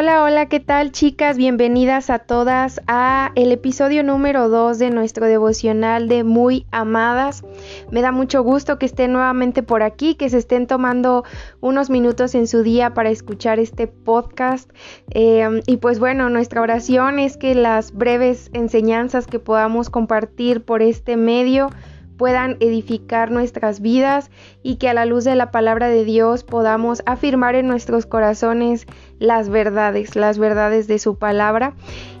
Hola, hola, ¿qué tal chicas? Bienvenidas a todas a el episodio número 2 de nuestro devocional de Muy Amadas. Me da mucho gusto que estén nuevamente por aquí, que se estén tomando unos minutos en su día para escuchar este podcast. Eh, y pues bueno, nuestra oración es que las breves enseñanzas que podamos compartir por este medio puedan edificar nuestras vidas y que a la luz de la palabra de Dios podamos afirmar en nuestros corazones las verdades, las verdades de su palabra.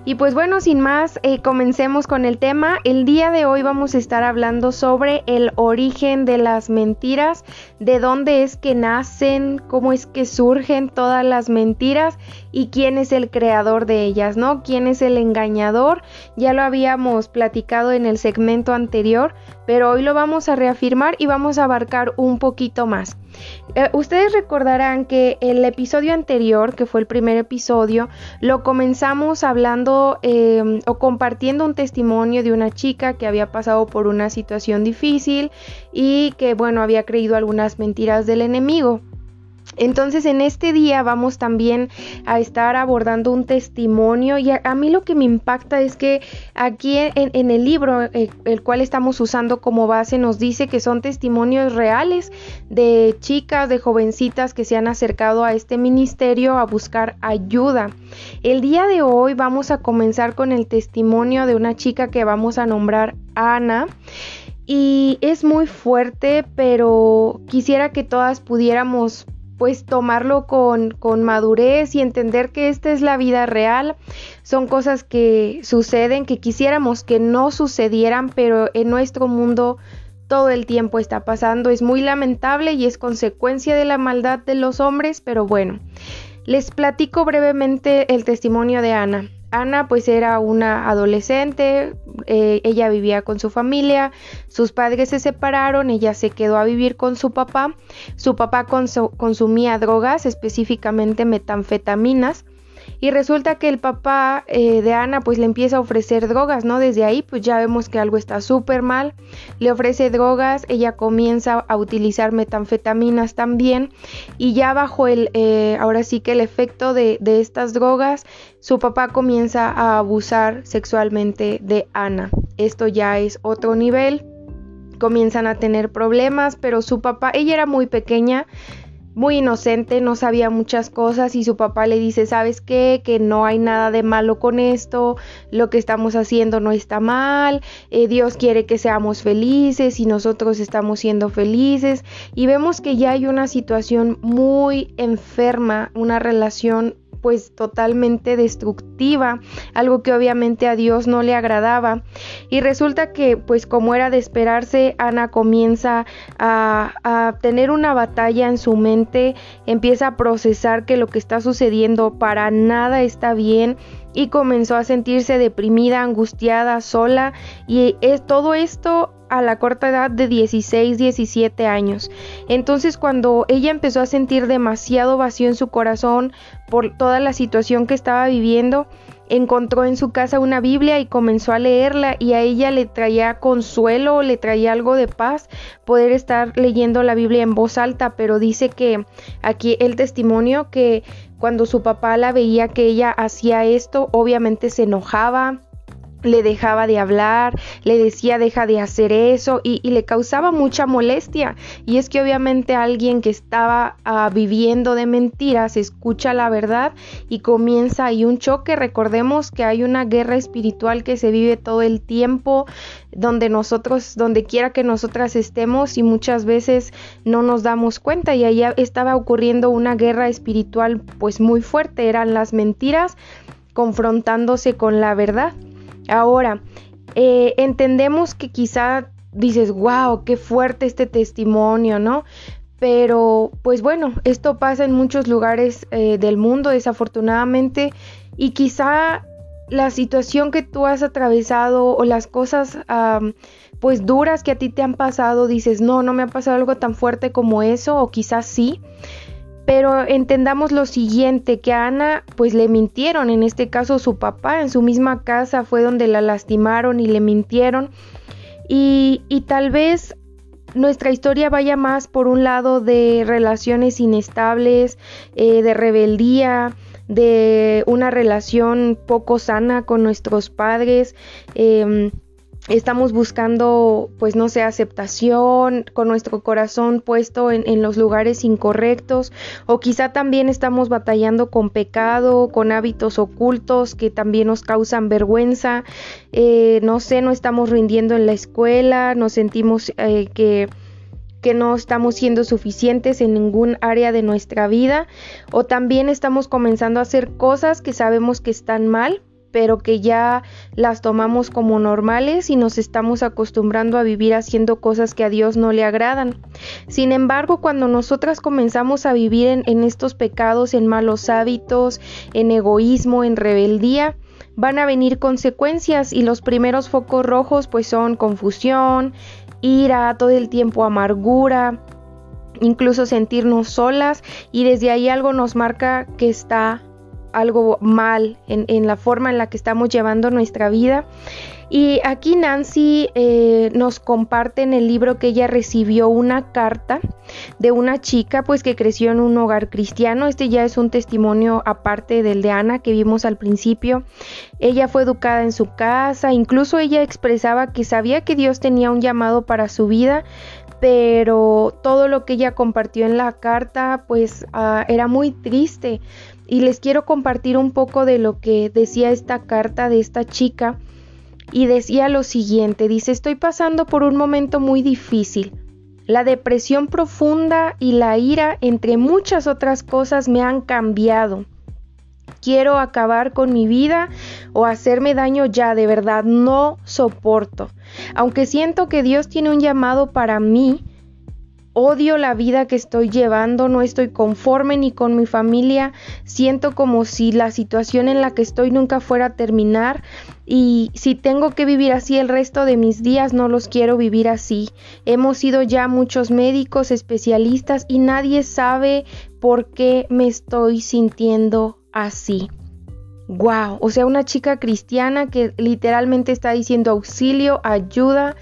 Y pues bueno, sin más, eh, comencemos con el tema. El día de hoy vamos a estar hablando sobre el origen de las mentiras, de dónde es que nacen, cómo es que surgen todas las mentiras y quién es el creador de ellas, ¿no? ¿Quién es el engañador? Ya lo habíamos platicado en el segmento anterior, pero hoy lo vamos a reafirmar y vamos a abarcar un poquito más. Eh, ustedes recordarán que el episodio anterior, que fue el primer episodio, lo comenzamos hablando em, o compartiendo un testimonio de una chica que había pasado por una situación difícil y que, bueno, había creído algunas mentiras del enemigo. Entonces en este día vamos también a estar abordando un testimonio y a, mí lo que me impacta es que aquí en, el libro eh, el cual estamos usando como base nos dice que son testimonios reales de chicas, de jovencitas que se han acercado a este ministerio a buscar ayuda. El día de hoy vamos a comenzar con el testimonio de una chica que vamos a nombrar Ana y es muy fuerte, pero quisiera que todas pudiéramos pues tomarlo con, con, madurez y entender que esta es la vida real. Son cosas que suceden, que quisiéramos que no sucedieran, pero en nuestro mundo todo el tiempo está pasando. Es muy lamentable y es consecuencia de la maldad de los hombres, pero bueno, les platico brevemente el testimonio de Ana. Ana pues era una adolescente, eh, ella vivía con su familia, sus padres se separaron, ella se quedó a vivir con su papá, su papá consumía drogas, específicamente metanfetaminas, y resulta que el papá eh, de Ana pues le empieza a ofrecer drogas, ¿no? Desde ahí pues ya vemos que algo está súper mal, le ofrece drogas, ella comienza a utilizar metanfetaminas también y ya bajo el, eh, ahora sí que el efecto de, de estas drogas, su papá comienza a abusar sexualmente de Ana. Esto ya es otro nivel comienzan a tener problemas, pero su papá, ella era muy pequeña, muy inocente, no sabía muchas cosas y su papá le dice, ¿sabes qué? Que no hay nada de malo con esto, lo que estamos haciendo no está mal, eh, Dios quiere que seamos felices y nosotros estamos siendo felices y vemos que ya hay una situación muy enferma, una relación pues totalmente destructiva, algo que obviamente a Dios no le agradaba. Y resulta que pues como era de esperarse, Ana comienza a, a tener una batalla en su mente, empieza a procesar que lo que está sucediendo para nada está bien y comenzó a sentirse deprimida, angustiada, sola y es todo esto a la corta edad de 16, 17 años. Entonces cuando ella empezó a sentir demasiado vacío en su corazón por toda la situación que estaba viviendo, encontró en su casa una Biblia y comenzó a leerla y a ella le traía consuelo, le traía algo de paz poder estar leyendo la Biblia en voz alta, pero dice que aquí el testimonio que cuando su papá la veía que ella hacía esto, obviamente se enojaba, le dejaba de hablar, le decía deja de hacer eso y, le causaba mucha molestia. Y es que obviamente alguien que estaba ah, viviendo de mentiras escucha la verdad y comienza ahí un choque. Recordemos que hay una guerra espiritual que se vive todo el tiempo donde nosotros, donde quiera que nosotras estemos y muchas veces no nos damos cuenta y allá estaba ocurriendo una guerra espiritual pues muy fuerte, eran las mentiras confrontándose con la verdad. Ahora, eh, entendemos que quizá dices, wow, qué fuerte este testimonio, ¿no? Pero pues bueno, esto pasa en muchos lugares eh, del mundo desafortunadamente y quizá la situación que tú has atravesado o las cosas pues duras que a ti te han pasado, dices, no, no me ha pasado algo tan fuerte como eso o quizás sí, pero entendamos lo siguiente, que a Ana pues le mintieron, en este caso su papá, en su misma casa fue donde la lastimaron y le mintieron. Y, y tal vez nuestra historia vaya más por un lado de relaciones inestables, eh, de rebeldía, de una relación poco sana con nuestros padres. Em, estamos buscando, pues no sé, aceptación con nuestro corazón puesto en, los lugares incorrectos o quizá también estamos batallando con pecado, con hábitos ocultos que también nos causan vergüenza, eh, no sé, no estamos rindiendo en la escuela, nos sentimos eh, que que no estamos siendo suficientes en ningún área de nuestra vida o también estamos comenzando a hacer cosas que sabemos que están mal pero que ya las tomamos como normales y nos estamos acostumbrando a vivir haciendo cosas que a Dios no le agradan. Sin embargo, cuando nosotras comenzamos a vivir en, en estos pecados, en malos hábitos, en egoísmo, en rebeldía, van a venir consecuencias y los primeros focos rojos pues son confusión, ira, todo el tiempo amargura, incluso sentirnos solas y desde ahí algo nos marca que está algo mal en, la forma en la que estamos llevando nuestra vida. Y aquí Nancy eh, nos comparte en el libro que ella recibió una carta de una chica pues que creció en un hogar cristiano. Este ya es un testimonio aparte del de Ana que vimos al principio. Ella fue educada en su casa, incluso ella expresaba que sabía que Dios tenía un llamado para su vida, pero todo lo que ella compartió en la carta pues ah, era muy triste y les quiero compartir un poco de lo que decía esta carta de esta chica y decía lo siguiente, dice, estoy pasando por un momento muy difícil. La depresión profunda y la ira, entre muchas otras cosas, me han cambiado. Quiero acabar con mi vida o hacerme daño ya, de verdad, no soporto. Aunque siento que Dios tiene un llamado para mí, odio la vida que estoy llevando, no estoy conforme ni con mi familia, siento como si la situación en la que estoy nunca fuera a terminar y si tengo que vivir así el resto de mis días no los quiero vivir así. Hemos sido ya muchos médicos, especialistas y nadie sabe por qué me estoy sintiendo así. Wow, o sea, una chica cristiana que literalmente está diciendo auxilio, ayuda,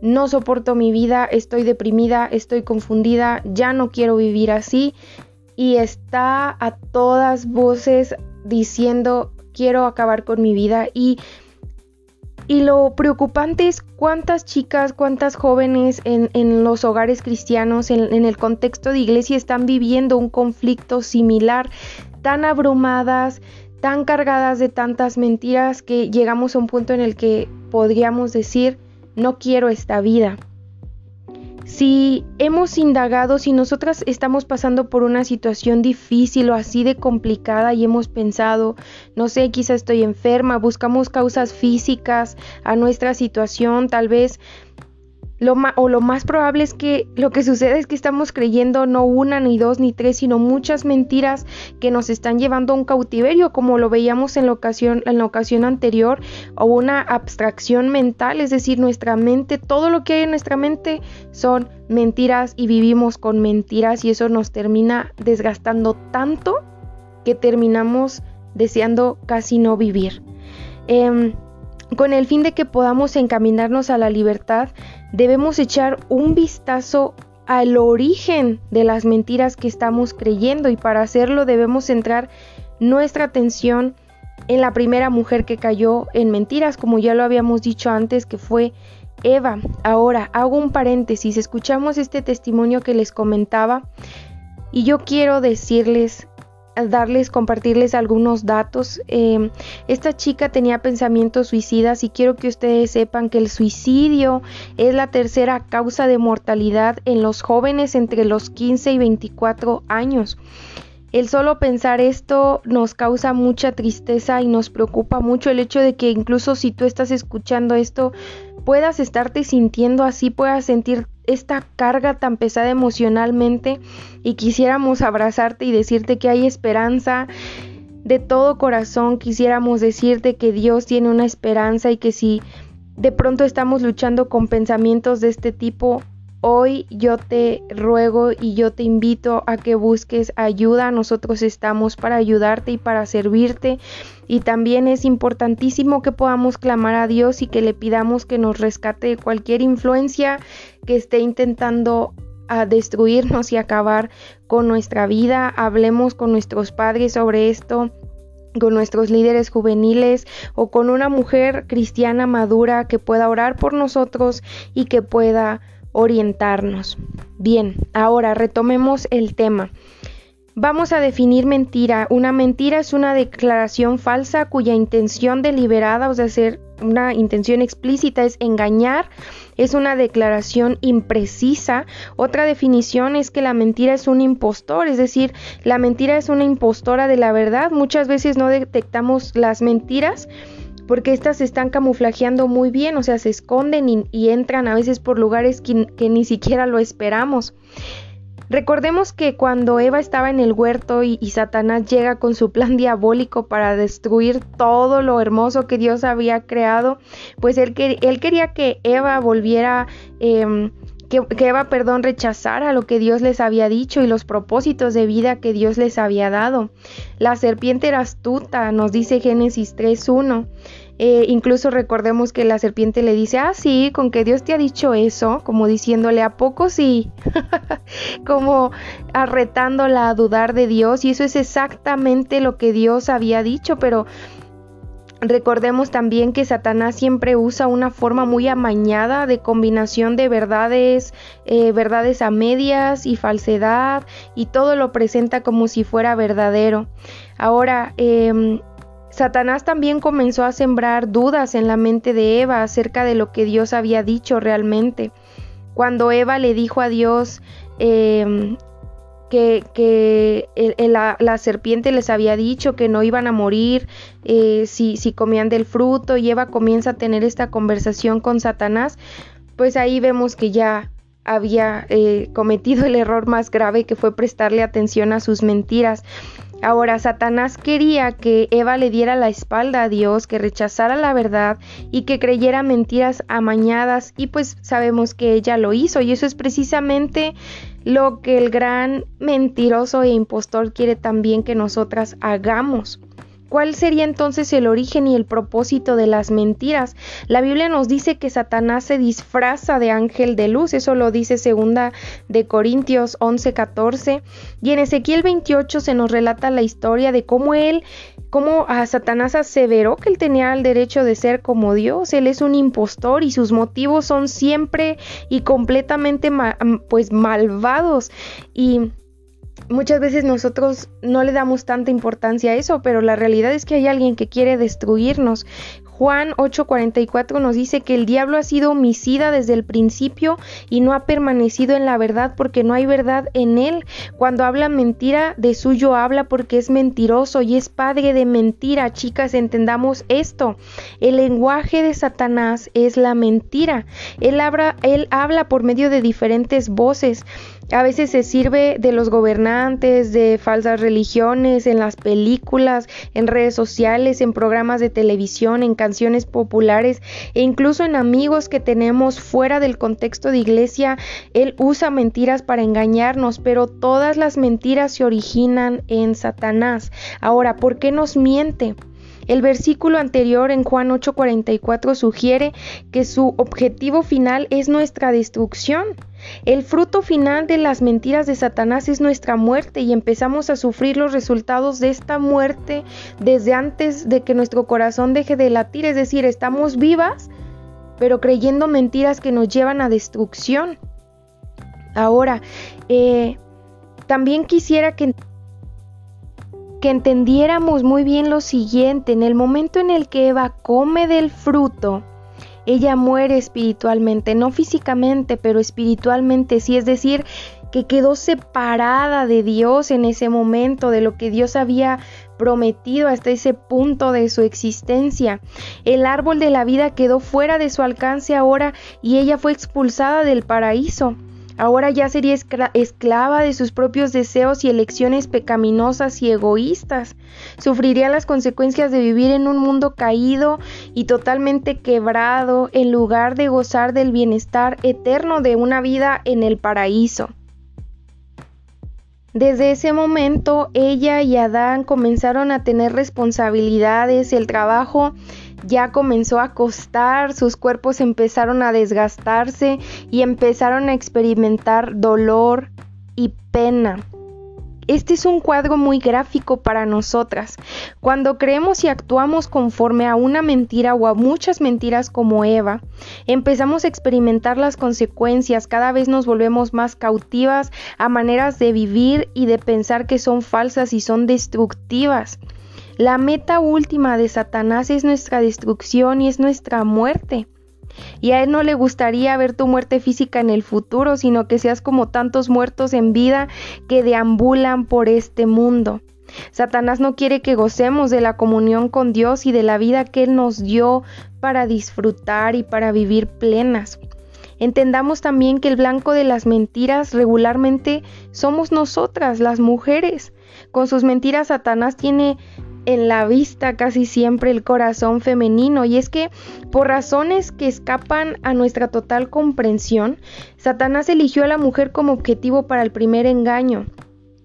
no soporto mi vida, estoy deprimida, estoy confundida, ya no quiero vivir así. Y está a todas voces diciendo quiero acabar con mi vida y y lo preocupante es cuántas chicas, cuántas jóvenes en, los hogares cristianos, en, en, el contexto de iglesia, están viviendo un conflicto similar, tan abrumadas, tan cargadas de tantas mentiras que llegamos a un punto en el que podríamos decir, no quiero esta vida. Si hemos indagado, si nosotras estamos pasando por una situación difícil o así de complicada y hemos pensado, no sé, quizá estoy enferma, buscamos causas físicas a nuestra situación, tal vez lo o lo más probable es que lo que sucede es que estamos creyendo no una, ni dos, ni tres, sino muchas mentiras que nos están llevando a un cautiverio, como lo veíamos en la ocasión, en la ocasión anterior, o una abstracción mental, es decir, nuestra mente, todo lo que hay en nuestra mente son mentiras y vivimos con mentiras y eso nos termina desgastando tanto que terminamos deseando casi no vivir. Em, con el fin de que podamos encaminarnos a la libertad, debemos echar un vistazo al origen de las mentiras que estamos creyendo y para hacerlo debemos centrar nuestra atención en la primera mujer que cayó en mentiras, como ya lo habíamos dicho antes, que fue Eva. Ahora, hago un paréntesis, escuchamos este testimonio que les comentaba y yo quiero decirles darles, compartirles algunos datos. Em, esta chica tenía pensamientos suicidas y quiero que ustedes sepan que el suicidio es la tercera causa de mortalidad en los jóvenes entre los 15 y 24 años. El solo pensar esto nos causa mucha tristeza y nos preocupa mucho el hecho de que incluso si tú estás escuchando esto puedas estarte sintiendo así, puedas sentir esta carga tan pesada emocionalmente y quisiéramos abrazarte y decirte que hay esperanza. De todo corazón quisiéramos decirte que Dios tiene una esperanza y que si de pronto estamos luchando con pensamientos de este tipo, Hoy yo te ruego y yo te invito a que busques ayuda. Nosotros estamos para ayudarte y para servirte. Y también es importantísimo que podamos clamar a Dios y que le pidamos que nos rescate de cualquier influencia que esté intentando a destruirnos y acabar con nuestra vida. Hablemos con nuestros padres sobre esto con nuestros líderes juveniles o con una mujer cristiana madura que pueda orar por nosotros y que pueda orientarnos. Bien, ahora retomemos el tema. Vamos a definir mentira. Una mentira es una declaración falsa cuya intención deliberada, o sea, ser una intención explícita es engañar, es una declaración imprecisa. Otra definición es que la mentira es un impostor, es decir, la mentira es una impostora de la verdad. Muchas veces no detectamos las mentiras porque éstas se están camuflajeando muy bien, o sea, se esconden y, entran a veces por lugares que ni siquiera lo esperamos. Recordemos que cuando Eva estaba en el huerto y, Satanás llega con su plan diabólico para destruir todo lo hermoso que Dios había creado, pues él, él quería que Eva volviera... Em, que, Eva, perdón, rechazara lo que Dios les había dicho y los propósitos de vida que Dios les había dado. La serpiente era astuta, nos dice Génesis 3.1. Eh, incluso recordemos que la serpiente le dice, ah, sí, con que Dios te ha dicho eso, como diciéndole, ¿a poco sí? como arretándola a dudar de Dios. Y eso es exactamente lo que Dios había dicho, pero Recordemos también que Satanás siempre usa una forma muy amañada de combinación de verdades, eh, verdades a medias y falsedad, y todo lo presenta como si fuera verdadero. Ahora, eh, Satanás también comenzó a sembrar dudas en la mente de Eva acerca de lo que Dios había dicho realmente. Cuando Eva le dijo a Dios em, que, la, serpiente les había dicho que no iban a morir eh, si, si comían del fruto y Eva comienza a tener esta conversación con Satanás, pues ahí vemos que ya había eh, cometido el error más grave que fue prestarle atención a sus mentiras. Ahora, Satanás quería que Eva le diera la espalda a Dios, que rechazara la verdad y que creyera mentiras amañadas y pues sabemos que ella lo hizo y eso es precisamente lo que el gran mentiroso e impostor quiere también que nosotras hagamos. ¿Cuál sería entonces el origen y el propósito de las mentiras? La Biblia nos dice que Satanás se disfraza de ángel de luz, eso lo dice segunda de Corintios 11:14, y en Ezequiel 28 se nos relata la historia de cómo él cómo a Satanás aseveró que él tenía el derecho de ser como Dios, él es un impostor y sus motivos son siempre y completamente pues malvados. Y muchas veces nosotros no le damos tanta importancia a eso, pero la realidad es que hay alguien que quiere destruirnos. Juan 8:44 nos dice que el diablo ha sido homicida desde el principio y no ha permanecido en la verdad porque no hay verdad en él. Cuando habla mentira, de suyo habla porque es mentiroso y es padre de mentira. Chicas, entendamos esto. El lenguaje de Satanás es la mentira. Él habla, él habla por medio de diferentes voces. A veces se sirve de los gobernantes, de falsas religiones, en las películas, en redes sociales, en programas de televisión, en canciones populares e incluso en amigos que tenemos fuera del contexto de iglesia. Él usa mentiras para engañarnos, pero todas las mentiras se originan en Satanás. Ahora, ¿por qué nos miente? El versículo anterior en Juan 8:44 sugiere que su objetivo final es nuestra destrucción. El fruto final de las mentiras de Satanás es nuestra muerte y empezamos a sufrir los resultados de esta muerte desde antes de que nuestro corazón deje de latir, es decir, estamos vivas, pero creyendo mentiras que nos llevan a destrucción. Ahora, eh, también quisiera que que entendiéramos muy bien lo siguiente, en el momento en el que Eva come del fruto, ella muere espiritualmente, no físicamente, pero espiritualmente, sí, es decir, que quedó separada de Dios en ese momento, de lo que Dios había prometido hasta ese punto de su existencia. El árbol de la vida quedó fuera de su alcance ahora y ella fue expulsada del paraíso. Ahora ya sería esclava de sus propios deseos y elecciones pecaminosas y egoístas. Sufriría las consecuencias de vivir en un mundo caído y totalmente quebrado en lugar de gozar del bienestar eterno de una vida en el paraíso. Desde ese momento ella y Adán comenzaron a tener responsabilidades, el trabajo ya comenzó a costar, sus cuerpos empezaron a desgastarse y empezaron a experimentar dolor y pena. Este es un cuadro muy gráfico para nosotras. Cuando creemos y actuamos conforme a una mentira o a muchas mentiras como Eva, empezamos a experimentar las consecuencias, cada vez nos volvemos más cautivas a maneras de vivir y de pensar que son falsas y son destructivas. La meta última de Satanás es nuestra destrucción y es nuestra muerte. Y a él no le gustaría ver tu muerte física en el futuro, sino que seas como tantos muertos en vida que deambulan por este mundo. Satanás no quiere que gocemos de la comunión con Dios y de la vida que Él nos dio para disfrutar y para vivir plenas. Entendamos también que el blanco de las mentiras regularmente somos nosotras, las mujeres. Con sus mentiras Satanás tiene en la vista casi siempre el corazón femenino y es que por razones que escapan a nuestra total comprensión, Satanás eligió a la mujer como objetivo para el primer engaño.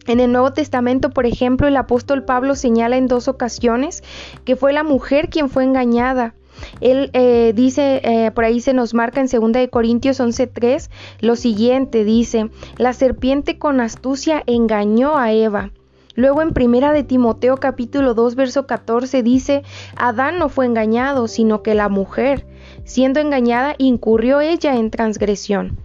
En el Nuevo Testamento, por ejemplo, el apóstol Pablo señala en dos ocasiones que fue la mujer quien fue engañada. Él eh, dice, eh, por ahí se nos marca en 2 Corintios 11:3, lo siguiente, dice, la serpiente con astucia engañó a Eva. Luego en primera de Timoteo capítulo 2 verso 14 dice, Adán no fue engañado, sino que la mujer, siendo engañada, incurrió ella en transgresión.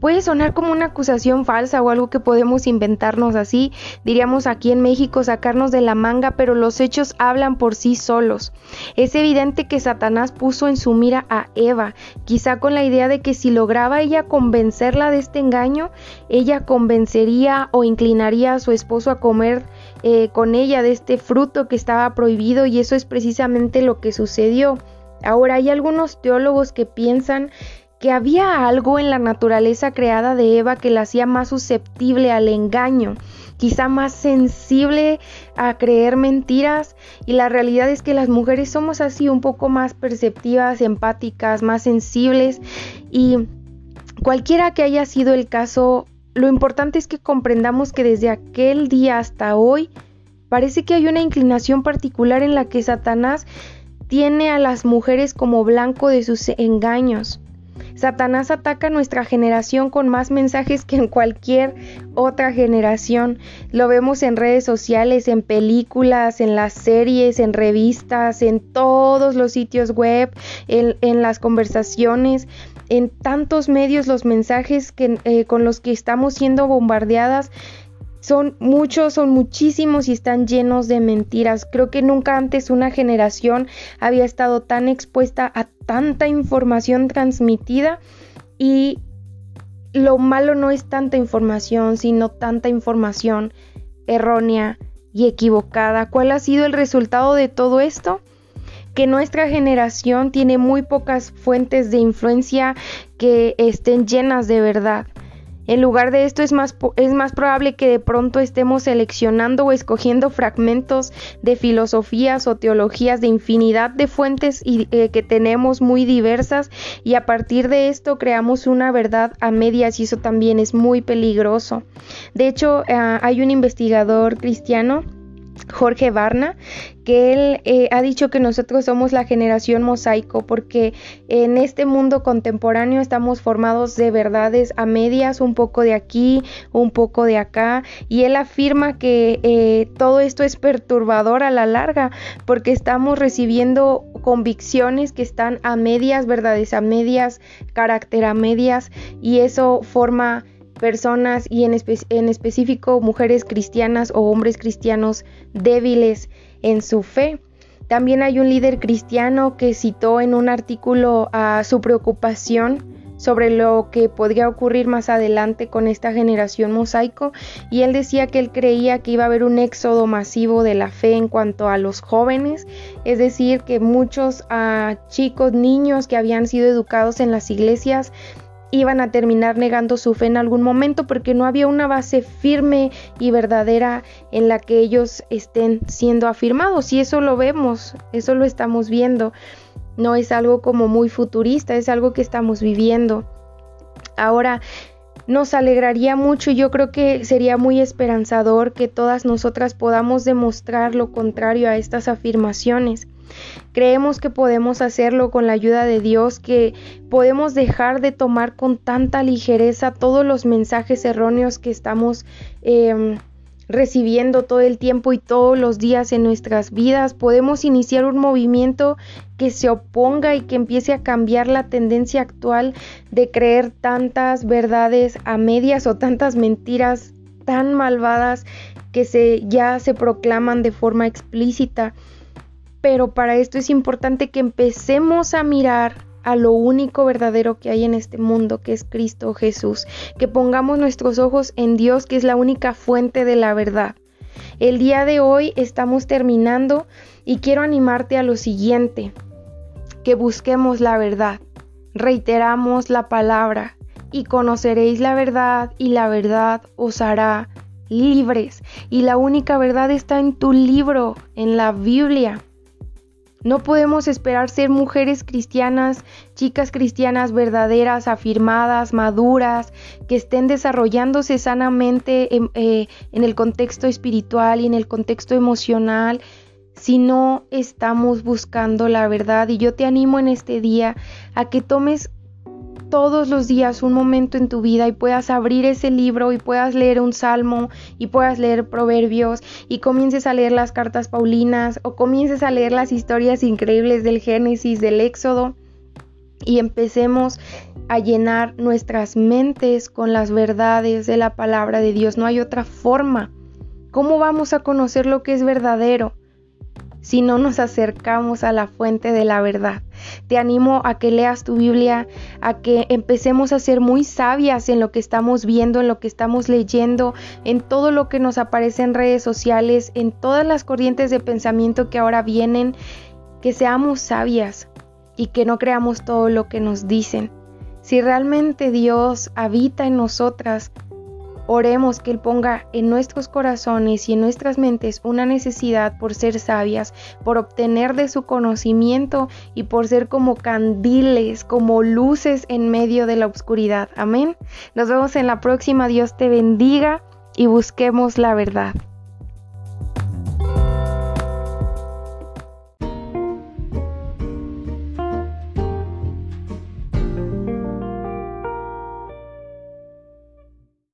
Puede sonar como una acusación falsa o algo que podemos inventarnos así, diríamos aquí en México sacarnos de la manga, pero los hechos hablan por sí solos. Es evidente que Satanás puso en su mira a Eva, quizá con la idea de que si lograba ella convencerla de este engaño, ella convencería o inclinaría a su esposo a comer eh, con ella de este fruto que estaba prohibido y eso es precisamente lo que sucedió. Ahora hay algunos teólogos que piensan que había algo en la naturaleza creada de Eva que la hacía más susceptible al engaño, quizá más sensible a creer mentiras y la realidad es que las mujeres somos así un poco más perceptivas, empáticas, más sensibles y cualquiera que haya sido el caso, lo importante es que comprendamos que desde aquel día hasta hoy parece que hay una inclinación particular en la que Satanás tiene a las mujeres como blanco de sus engaños. Satanás ataca a nuestra generación con más mensajes que en cualquier otra generación. Lo vemos en redes sociales, en películas, en las series, en revistas, en todos los sitios web, en, las conversaciones en tantos medios los mensajes eh, con los que estamos siendo bombardeadas son muchos, son muchísimos y están llenos de mentiras. Creo que nunca antes una generación había estado tan expuesta a tanta información transmitida y lo malo no es tanta información, sino tanta información errónea y equivocada. ¿Cuál ha sido el resultado de todo esto? Que nuestra generación tiene muy pocas fuentes de influencia que estén llenas de verdad. En lugar de esto es más, es más probable que de pronto estemos seleccionando o escogiendo fragmentos de filosofías o teologías de infinidad de fuentes y, eh, que tenemos muy diversas y a partir de esto creamos una verdad a medias y eso también es muy peligroso. De hecho, ah, hay un investigador cristiano Jorge Barna, que él eh, ha dicho que nosotros somos la generación mosaico porque en este mundo contemporáneo estamos formados de verdades a medias, un poco de aquí, un poco de acá, y él afirma que eh, todo esto es perturbador a la larga porque estamos recibiendo convicciones que están a medias, verdades a medias, carácter a medias, y eso forma personas y en, en, específico mujeres cristianas o hombres cristianos débiles en su fe. También hay un líder cristiano que citó en un artículo a su preocupación sobre lo que podría ocurrir más adelante con esta generación mosaico y él decía que él creía que iba a haber un éxodo masivo de la fe en cuanto a los jóvenes, es decir, que muchos ah, chicos, niños que habían sido educados en las iglesias iban a terminar negando su fe en algún momento porque no había una base firme y verdadera en la que ellos estén siendo afirmados y eso lo vemos, eso lo estamos viendo. No es algo como muy futurista, es algo que estamos viviendo. Ahora, nos alegraría mucho y yo creo que sería muy esperanzador que todas nosotras podamos demostrar lo contrario a estas afirmaciones. Creemos que podemos hacerlo con la ayuda de Dios, que podemos dejar de tomar con tanta ligereza todos los mensajes erróneos que estamos em, recibiendo todo el tiempo y todos los días en nuestras vidas. Podemos iniciar un movimiento que se oponga y que empiece a cambiar la tendencia actual de creer tantas verdades a medias o tantas mentiras tan malvadas que se ya se proclaman de forma explícita. Pero para esto es importante que empecemos a mirar a lo único verdadero que hay en este mundo, que es Cristo Jesús, que pongamos nuestros ojos en Dios, que es la única fuente de la verdad. El día de hoy estamos terminando y quiero animarte a lo siguiente, que busquemos la verdad. Reiteramos la palabra y conoceréis la verdad y la verdad os hará libres. Y la única verdad está en tu libro, en la Biblia. No podemos esperar ser mujeres cristianas, chicas cristianas verdaderas, afirmadas, maduras, que estén desarrollándose sanamente en, eh, en, el contexto espiritual y en el contexto emocional si no estamos buscando la verdad. Y yo te animo en este día a que tomes todos los días un momento en tu vida y puedas abrir ese libro y puedas leer un salmo y puedas leer proverbios y comiences a leer las cartas paulinas o comiences a leer las historias increíbles del Génesis, del Éxodo y empecemos a llenar nuestras mentes con las verdades de la palabra de Dios. No hay otra forma. ¿Cómo vamos a conocer lo que es verdadero? Si no nos acercamos a la fuente de la verdad. Te animo a que leas tu Biblia, a que empecemos a ser muy sabias en lo que estamos viendo, en lo que estamos leyendo, en todo lo que nos aparece en redes sociales, en todas las corrientes de pensamiento que ahora vienen, que seamos sabias y que no creamos todo lo que nos dicen. Si realmente Dios habita en nosotras, Oremos que Él ponga en nuestros corazones y en nuestras mentes una necesidad por ser sabias, por obtener de su conocimiento y por ser como candiles, como luces en medio de la oscuridad. Amén. Nos vemos en la próxima. Dios te bendiga y busquemos la verdad.